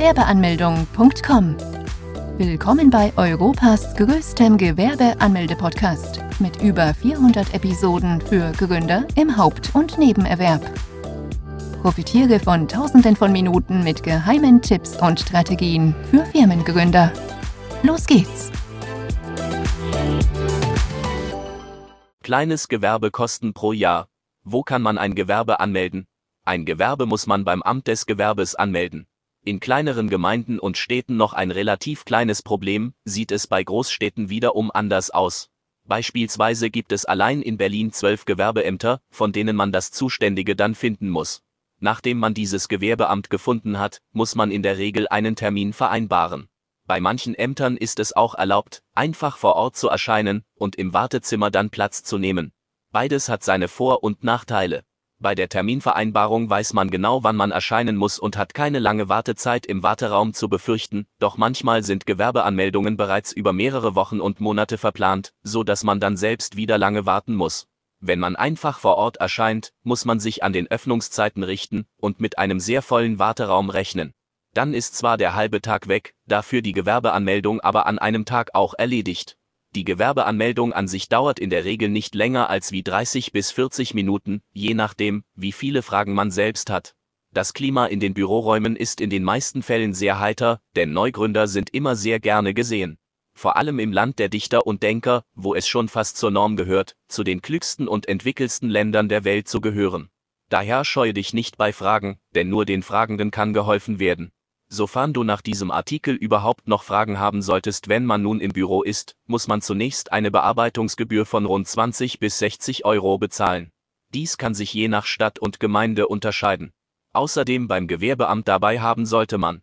Gewerbeanmeldung.com. Willkommen bei Europas größtem Gewerbeanmelde-Podcast mit über 400 Episoden für Gründer im Haupt- und Nebenerwerb. Profitiere von Tausenden von Minuten mit geheimen Tipps und Strategien für Firmengründer. Los geht's! Kleines Gewerbekosten pro Jahr. Wo kann man ein Gewerbe anmelden? Ein Gewerbe muss man beim Amt des Gewerbes anmelden. In kleineren Gemeinden und Städten noch ein relativ kleines Problem, sieht es bei Großstädten wiederum anders aus. Beispielsweise gibt es allein in Berlin zwölf Gewerbeämter, von denen man das Zuständige dann finden muss. Nachdem man dieses Gewerbeamt gefunden hat, muss man in der Regel einen Termin vereinbaren. Bei manchen Ämtern ist es auch erlaubt, einfach vor Ort zu erscheinen und im Wartezimmer dann Platz zu nehmen. Beides hat seine Vor- und Nachteile. Bei der Terminvereinbarung weiß man genau, wann man erscheinen muss und hat keine lange Wartezeit im Warteraum zu befürchten, doch manchmal sind Gewerbeanmeldungen bereits über mehrere Wochen und Monate verplant, so dass man dann selbst wieder lange warten muss. Wenn man einfach vor Ort erscheint, muss man sich an den Öffnungszeiten richten und mit einem sehr vollen Warteraum rechnen. Dann ist zwar der halbe Tag weg, dafür die Gewerbeanmeldung aber an einem Tag auch erledigt. Die Gewerbeanmeldung an sich dauert in der Regel nicht länger als wie 30 bis 40 Minuten, je nachdem, wie viele Fragen man selbst hat. Das Klima in den Büroräumen ist in den meisten Fällen sehr heiter, denn Neugründer sind immer sehr gerne gesehen. Vor allem im Land der Dichter und Denker, wo es schon fast zur Norm gehört, zu den klügsten und entwickelsten Ländern der Welt zu gehören. Daher scheue dich nicht bei Fragen, denn nur den Fragenden kann geholfen werden. Sofern du nach diesem Artikel überhaupt noch Fragen haben solltest, wenn man nun im Büro ist, muss man zunächst eine Bearbeitungsgebühr von rund 20 bis 60 Euro bezahlen. Dies kann sich je nach Stadt und Gemeinde unterscheiden. Außerdem beim Gewerbeamt dabei haben sollte man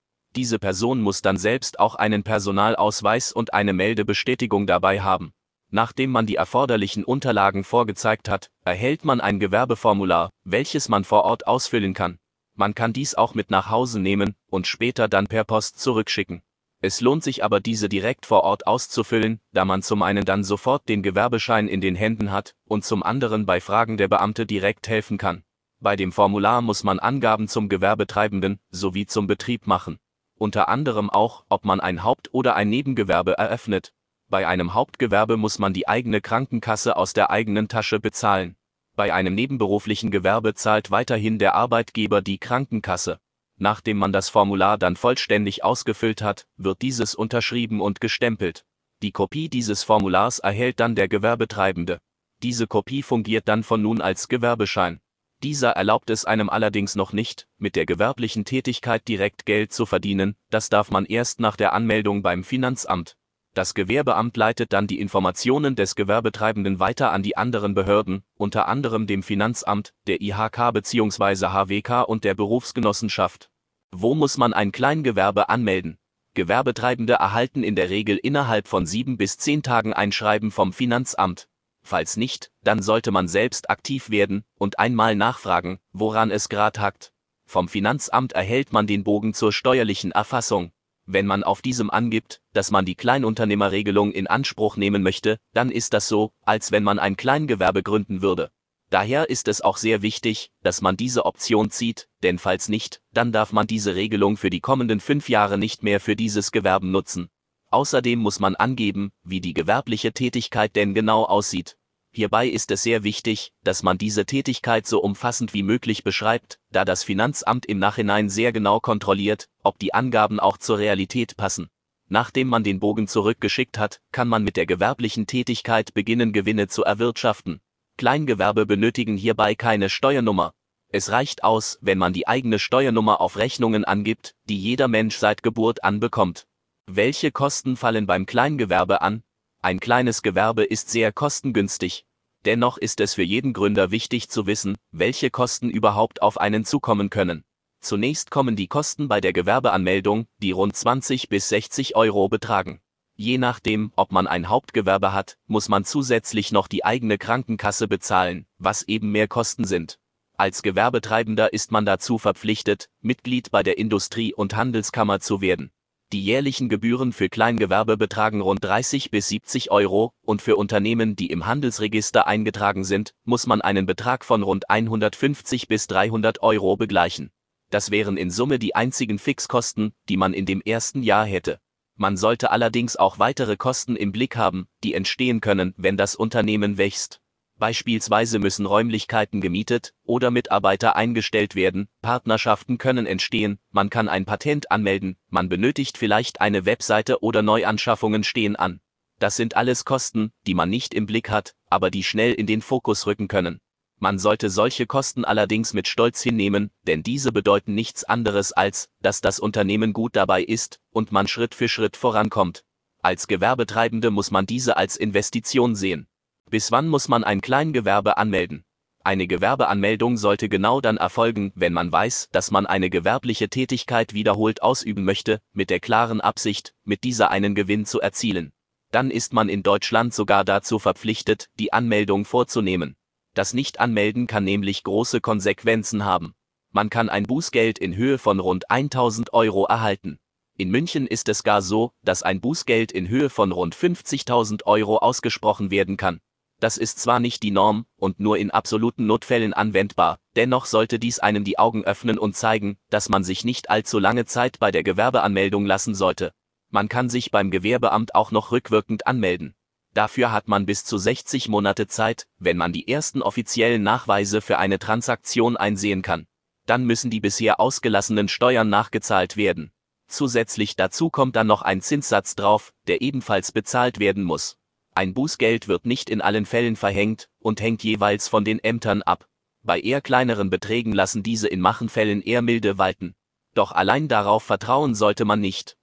diese Person muss dann selbst auch einen Personalausweis und eine Meldebestätigung dabei haben. Nachdem man die erforderlichen Unterlagen vorgezeigt hat, erhält man ein Gewerbeformular, welches man vor Ort ausfüllen kann. Man kann dies auch mit nach Hause nehmen und später dann per Post zurückschicken. Es lohnt sich aber diese direkt vor Ort auszufüllen, da man zum einen dann sofort den Gewerbeschein in den Händen hat und zum anderen bei Fragen der Beamte direkt helfen kann. Bei dem Formular muss man Angaben zum Gewerbetreibenden sowie zum Betrieb machen unter anderem auch, ob man ein Haupt- oder ein Nebengewerbe eröffnet. Bei einem Hauptgewerbe muss man die eigene Krankenkasse aus der eigenen Tasche bezahlen. Bei einem nebenberuflichen Gewerbe zahlt weiterhin der Arbeitgeber die Krankenkasse. Nachdem man das Formular dann vollständig ausgefüllt hat, wird dieses unterschrieben und gestempelt. Die Kopie dieses Formulars erhält dann der Gewerbetreibende. Diese Kopie fungiert dann von nun als Gewerbeschein. Dieser erlaubt es einem allerdings noch nicht, mit der gewerblichen Tätigkeit direkt Geld zu verdienen, das darf man erst nach der Anmeldung beim Finanzamt. Das Gewerbeamt leitet dann die Informationen des Gewerbetreibenden weiter an die anderen Behörden, unter anderem dem Finanzamt, der IHK bzw. HWK und der Berufsgenossenschaft. Wo muss man ein Kleingewerbe anmelden? Gewerbetreibende erhalten in der Regel innerhalb von sieben bis zehn Tagen ein Schreiben vom Finanzamt, Falls nicht, dann sollte man selbst aktiv werden und einmal nachfragen, woran es grad hackt. Vom Finanzamt erhält man den Bogen zur steuerlichen Erfassung. Wenn man auf diesem angibt, dass man die Kleinunternehmerregelung in Anspruch nehmen möchte, dann ist das so, als wenn man ein Kleingewerbe gründen würde. Daher ist es auch sehr wichtig, dass man diese Option zieht, denn falls nicht, dann darf man diese Regelung für die kommenden fünf Jahre nicht mehr für dieses Gewerben nutzen. Außerdem muss man angeben, wie die gewerbliche Tätigkeit denn genau aussieht. Hierbei ist es sehr wichtig, dass man diese Tätigkeit so umfassend wie möglich beschreibt, da das Finanzamt im Nachhinein sehr genau kontrolliert, ob die Angaben auch zur Realität passen. Nachdem man den Bogen zurückgeschickt hat, kann man mit der gewerblichen Tätigkeit beginnen, Gewinne zu erwirtschaften. Kleingewerbe benötigen hierbei keine Steuernummer. Es reicht aus, wenn man die eigene Steuernummer auf Rechnungen angibt, die jeder Mensch seit Geburt an bekommt. Welche Kosten fallen beim Kleingewerbe an? Ein kleines Gewerbe ist sehr kostengünstig. Dennoch ist es für jeden Gründer wichtig zu wissen, welche Kosten überhaupt auf einen zukommen können. Zunächst kommen die Kosten bei der Gewerbeanmeldung, die rund 20 bis 60 Euro betragen. Je nachdem, ob man ein Hauptgewerbe hat, muss man zusätzlich noch die eigene Krankenkasse bezahlen, was eben mehr Kosten sind. Als Gewerbetreibender ist man dazu verpflichtet, Mitglied bei der Industrie- und Handelskammer zu werden. Die jährlichen Gebühren für Kleingewerbe betragen rund 30 bis 70 Euro und für Unternehmen, die im Handelsregister eingetragen sind, muss man einen Betrag von rund 150 bis 300 Euro begleichen. Das wären in Summe die einzigen Fixkosten, die man in dem ersten Jahr hätte. Man sollte allerdings auch weitere Kosten im Blick haben, die entstehen können, wenn das Unternehmen wächst. Beispielsweise müssen Räumlichkeiten gemietet oder Mitarbeiter eingestellt werden, Partnerschaften können entstehen, man kann ein Patent anmelden, man benötigt vielleicht eine Webseite oder Neuanschaffungen stehen an. Das sind alles Kosten, die man nicht im Blick hat, aber die schnell in den Fokus rücken können. Man sollte solche Kosten allerdings mit Stolz hinnehmen, denn diese bedeuten nichts anderes als, dass das Unternehmen gut dabei ist und man Schritt für Schritt vorankommt. Als Gewerbetreibende muss man diese als Investition sehen. Bis wann muss man ein Kleingewerbe anmelden? Eine Gewerbeanmeldung sollte genau dann erfolgen, wenn man weiß, dass man eine gewerbliche Tätigkeit wiederholt ausüben möchte, mit der klaren Absicht, mit dieser einen Gewinn zu erzielen. Dann ist man in Deutschland sogar dazu verpflichtet, die Anmeldung vorzunehmen. Das Nicht-Anmelden kann nämlich große Konsequenzen haben. Man kann ein Bußgeld in Höhe von rund 1000 Euro erhalten. In München ist es gar so, dass ein Bußgeld in Höhe von rund 50.000 Euro ausgesprochen werden kann. Das ist zwar nicht die Norm und nur in absoluten Notfällen anwendbar, dennoch sollte dies einem die Augen öffnen und zeigen, dass man sich nicht allzu lange Zeit bei der Gewerbeanmeldung lassen sollte. Man kann sich beim Gewerbeamt auch noch rückwirkend anmelden. Dafür hat man bis zu 60 Monate Zeit, wenn man die ersten offiziellen Nachweise für eine Transaktion einsehen kann. Dann müssen die bisher ausgelassenen Steuern nachgezahlt werden. Zusätzlich dazu kommt dann noch ein Zinssatz drauf, der ebenfalls bezahlt werden muss. Ein Bußgeld wird nicht in allen Fällen verhängt und hängt jeweils von den Ämtern ab. Bei eher kleineren Beträgen lassen diese in Machenfällen eher milde walten. Doch allein darauf vertrauen sollte man nicht.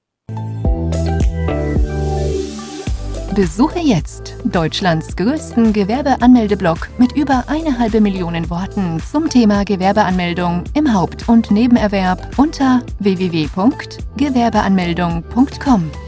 Besuche jetzt Deutschlands größten Gewerbeanmeldeblock mit über eine halbe Million Worten zum Thema Gewerbeanmeldung im Haupt- und Nebenerwerb unter www.gewerbeanmeldung.com.